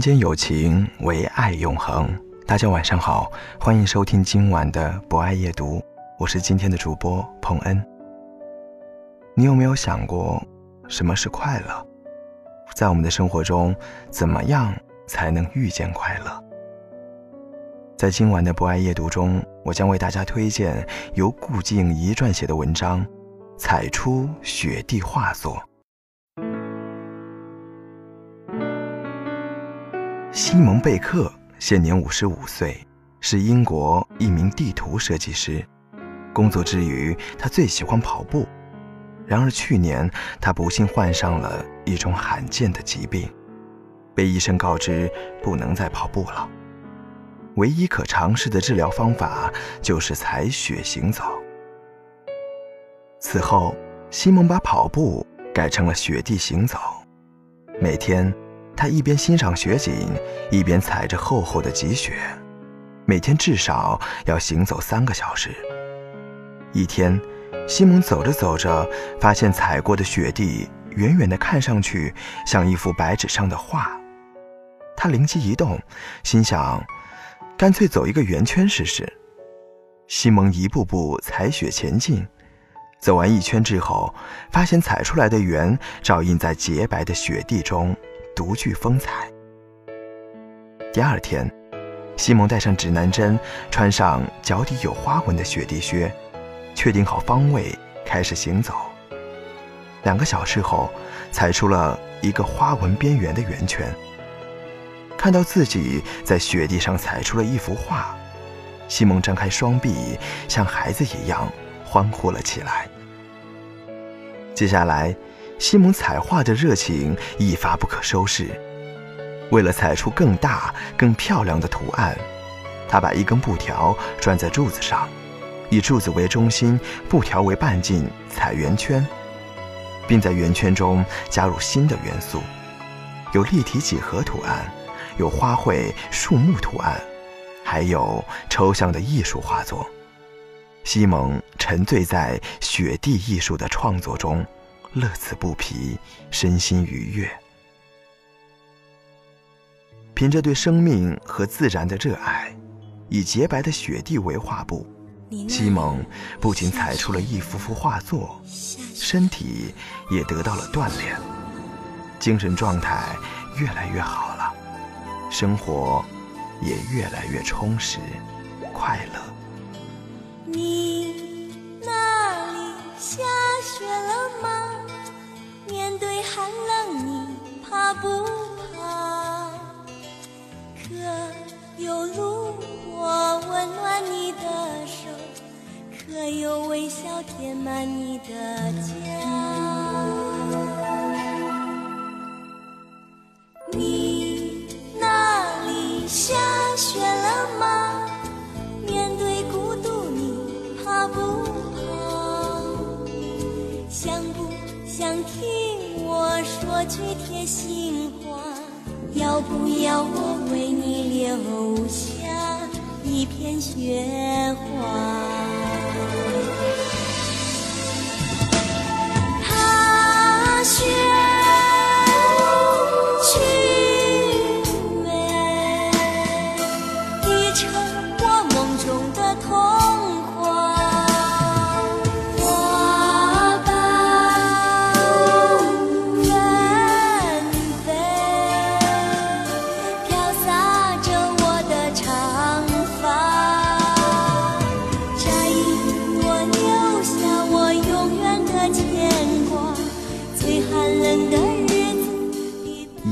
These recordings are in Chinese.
人间有情，唯爱永恒。大家晚上好，欢迎收听今晚的博爱夜读，我是今天的主播彭恩。你有没有想过，什么是快乐？在我们的生活中，怎么样才能遇见快乐？在今晚的博爱夜读中，我将为大家推荐由顾静怡撰写的文章《踩出雪地画作》。西蒙·贝克现年五十五岁，是英国一名地图设计师。工作之余，他最喜欢跑步。然而去年，他不幸患上了一种罕见的疾病，被医生告知不能再跑步了。唯一可尝试的治疗方法就是踩雪行走。此后，西蒙把跑步改成了雪地行走。每天，他一边欣赏雪景，一边踩着厚厚的积雪。每天至少要行走三个小时。一天。西蒙走着走着，发现踩过的雪地远远的看上去像一幅白纸上的画。他灵机一动，心想：干脆走一个圆圈试试。西蒙一步步踩雪前进，走完一圈之后，发现踩出来的圆照映在洁白的雪地中，独具风采。第二天，西蒙带上指南针，穿上脚底有花纹的雪地靴。确定好方位，开始行走。两个小时后，踩出了一个花纹边缘的圆圈。看到自己在雪地上踩出了一幅画，西蒙张开双臂，像孩子一样欢呼了起来。接下来，西蒙彩画的热情一发不可收拾。为了踩出更大、更漂亮的图案，他把一根布条拴在柱子上。以柱子为中心，布条为半径，彩圆圈，并在圆圈中加入新的元素，有立体几何图案，有花卉、树木图案，还有抽象的艺术画作。西蒙沉醉在雪地艺术的创作中，乐此不疲，身心愉悦。凭着对生命和自然的热爱，以洁白的雪地为画布。西蒙不仅踩出了一幅幅画作，身体也得到了锻炼，精神状态越来越好了，生活也越来越充实、快乐。寒冷，你怕不怕？可有炉火温暖你的手？可有微笑填满你的家？你那里下雪了吗？面对孤独，你怕不怕？想不想听我说句贴心话？要不要我为你留下一片雪花？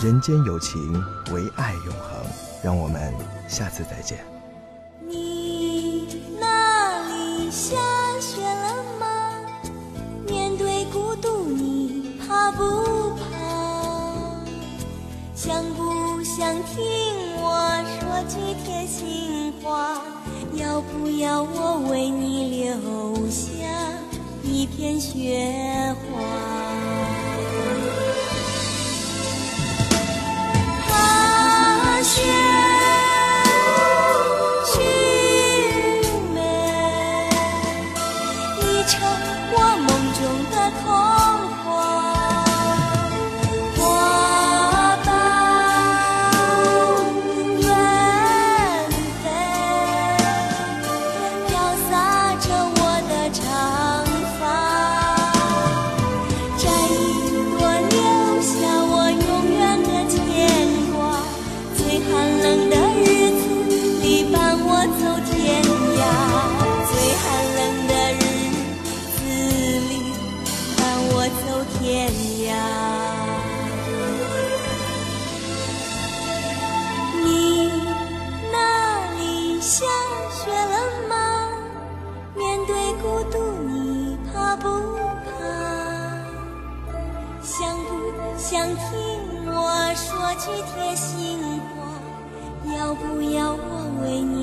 人间有情，唯爱永恒。让我们下次再见。你那里下雪了吗？面对孤独，你怕不怕？想不想听我说句贴心话？要不要我为你想听我说句贴心话要不要我为你